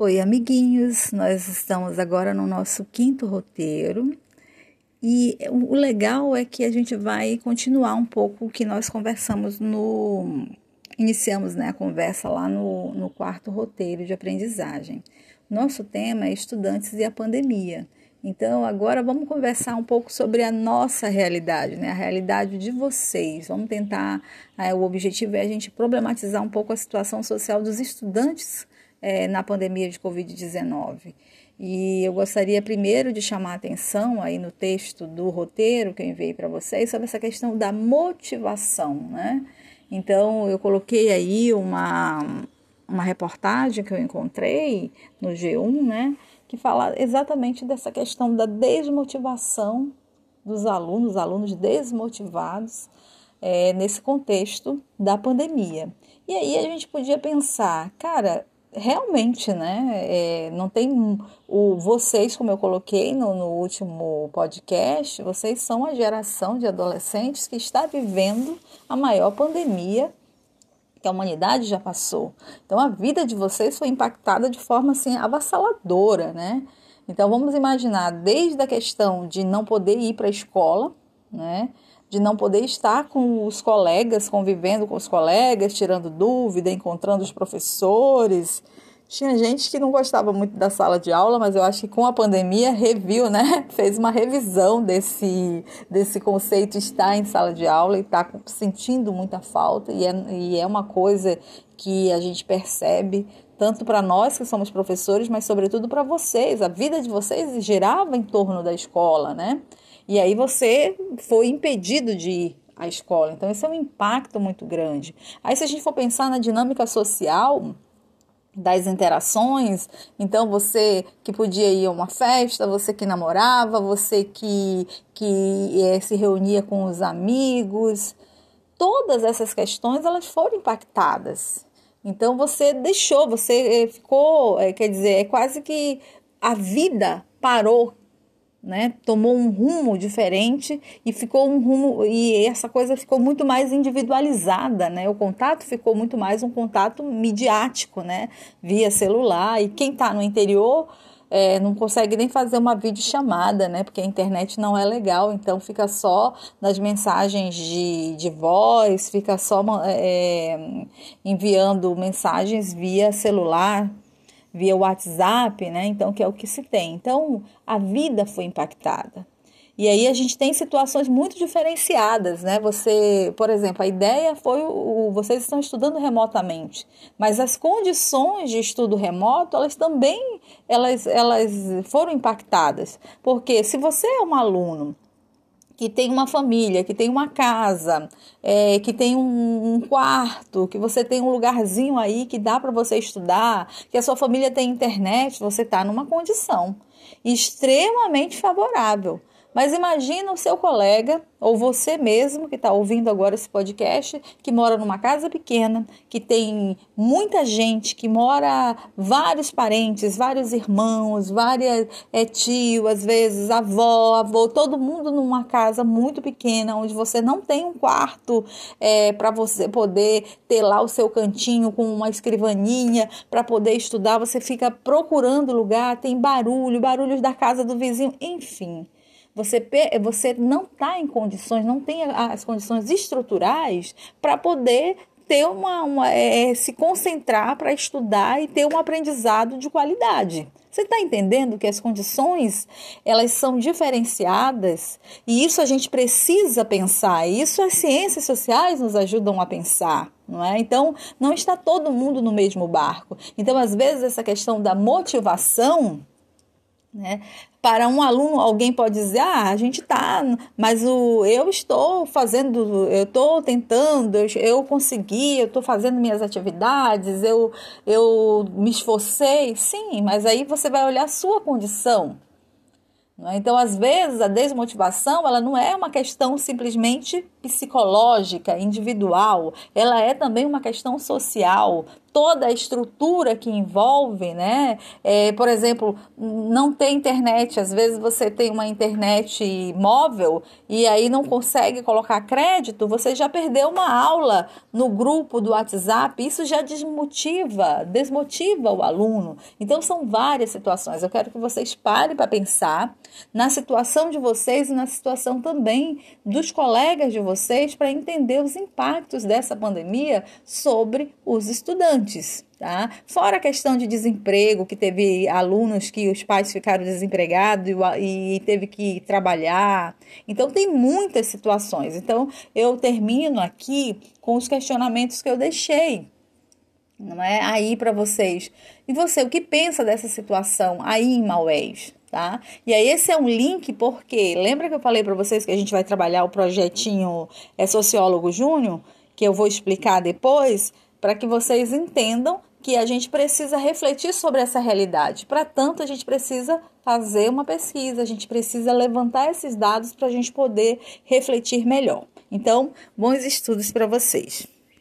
Oi, amiguinhos! Nós estamos agora no nosso quinto roteiro e o legal é que a gente vai continuar um pouco o que nós conversamos no. Iniciamos né, a conversa lá no, no quarto roteiro de aprendizagem. Nosso tema é estudantes e a pandemia. Então, agora vamos conversar um pouco sobre a nossa realidade, né? a realidade de vocês. Vamos tentar. É, o objetivo é a gente problematizar um pouco a situação social dos estudantes é, na pandemia de Covid-19. E eu gostaria primeiro de chamar a atenção aí no texto do roteiro que eu enviei para vocês sobre essa questão da motivação, né? Então, eu coloquei aí uma, uma reportagem que eu encontrei no G1, né? Que fala exatamente dessa questão da desmotivação dos alunos, alunos desmotivados é, nesse contexto da pandemia. E aí a gente podia pensar, cara, realmente, né? É, não tem o vocês, como eu coloquei no, no último podcast, vocês são a geração de adolescentes que está vivendo a maior pandemia que a humanidade já passou. Então a vida de vocês foi impactada de forma assim avassaladora, né? Então vamos imaginar desde a questão de não poder ir para a escola, né? De não poder estar com os colegas, convivendo com os colegas, tirando dúvida, encontrando os professores. Tinha gente que não gostava muito da sala de aula, mas eu acho que com a pandemia reviu, né? Fez uma revisão desse, desse conceito estar em sala de aula e está sentindo muita falta, e é, e é uma coisa que a gente percebe tanto para nós que somos professores, mas sobretudo para vocês. A vida de vocês girava em torno da escola, né? E aí você foi impedido de ir à escola. Então, esse é um impacto muito grande. Aí, se a gente for pensar na dinâmica social das interações, então você que podia ir a uma festa, você que namorava, você que, que é, se reunia com os amigos, todas essas questões elas foram impactadas. Então você deixou, você eh, ficou, eh, quer dizer, é quase que a vida parou né? Tomou um rumo diferente e ficou um rumo e essa coisa ficou muito mais individualizada, né? O contato ficou muito mais um contato midiático, né? Via celular e quem está no interior é, não consegue nem fazer uma videochamada, né? Porque a internet não é legal, então fica só nas mensagens de, de voz, fica só é, enviando mensagens via celular, via WhatsApp, né? Então, que é o que se tem. Então, a vida foi impactada. E aí a gente tem situações muito diferenciadas, né? Você, por exemplo, a ideia foi o, vocês estão estudando remotamente, mas as condições de estudo remoto, elas também elas, elas foram impactadas. Porque se você é um aluno que tem uma família, que tem uma casa, é, que tem um, um, quarto, que você tem um lugarzinho aí que dá para você estudar, que a sua família tem internet, você está numa condição extremamente favorável. Mas imagina o seu colega ou você mesmo que está ouvindo agora esse podcast, que mora numa casa pequena, que tem muita gente, que mora vários parentes, vários irmãos, várias é, tio, às vezes avó, avô, todo mundo numa casa muito pequena, onde você não tem um quarto é, para você poder ter lá o seu cantinho com uma escrivaninha para poder estudar, você fica procurando lugar, tem barulho, barulhos da casa do vizinho, enfim. Você, você não está em condições, não tem as condições estruturais para poder ter uma, uma é, é, se concentrar para estudar e ter um aprendizado de qualidade. Você está entendendo que as condições elas são diferenciadas e isso a gente precisa pensar. Isso as ciências sociais nos ajudam a pensar, não é? Então não está todo mundo no mesmo barco. Então às vezes essa questão da motivação né? Para um aluno, alguém pode dizer: ah, a gente está, mas o, eu estou fazendo, eu estou tentando, eu, eu consegui, eu estou fazendo minhas atividades, eu, eu me esforcei. Sim, mas aí você vai olhar a sua condição. Né? Então, às vezes, a desmotivação ela não é uma questão simplesmente psicológica, individual, ela é também uma questão social, toda a estrutura que envolve, né? É, por exemplo, não tem internet, às vezes você tem uma internet móvel e aí não consegue colocar crédito, você já perdeu uma aula no grupo do WhatsApp, isso já desmotiva, desmotiva o aluno. Então são várias situações. Eu quero que vocês parem para pensar na situação de vocês e na situação também dos colegas de vocês para entender os impactos dessa pandemia sobre os estudantes. Tá? Fora a questão de desemprego, que teve alunos que os pais ficaram desempregados e, e teve que trabalhar. Então, tem muitas situações. Então, eu termino aqui com os questionamentos que eu deixei não é aí para vocês. E você, o que pensa dessa situação aí em Maués? Tá? E aí esse é um link porque lembra que eu falei para vocês que a gente vai trabalhar o projetinho é sociólogo júnior, que eu vou explicar depois, para que vocês entendam que a gente precisa refletir sobre essa realidade. Para tanto, a gente precisa fazer uma pesquisa, a gente precisa levantar esses dados para a gente poder refletir melhor. Então, bons estudos para vocês.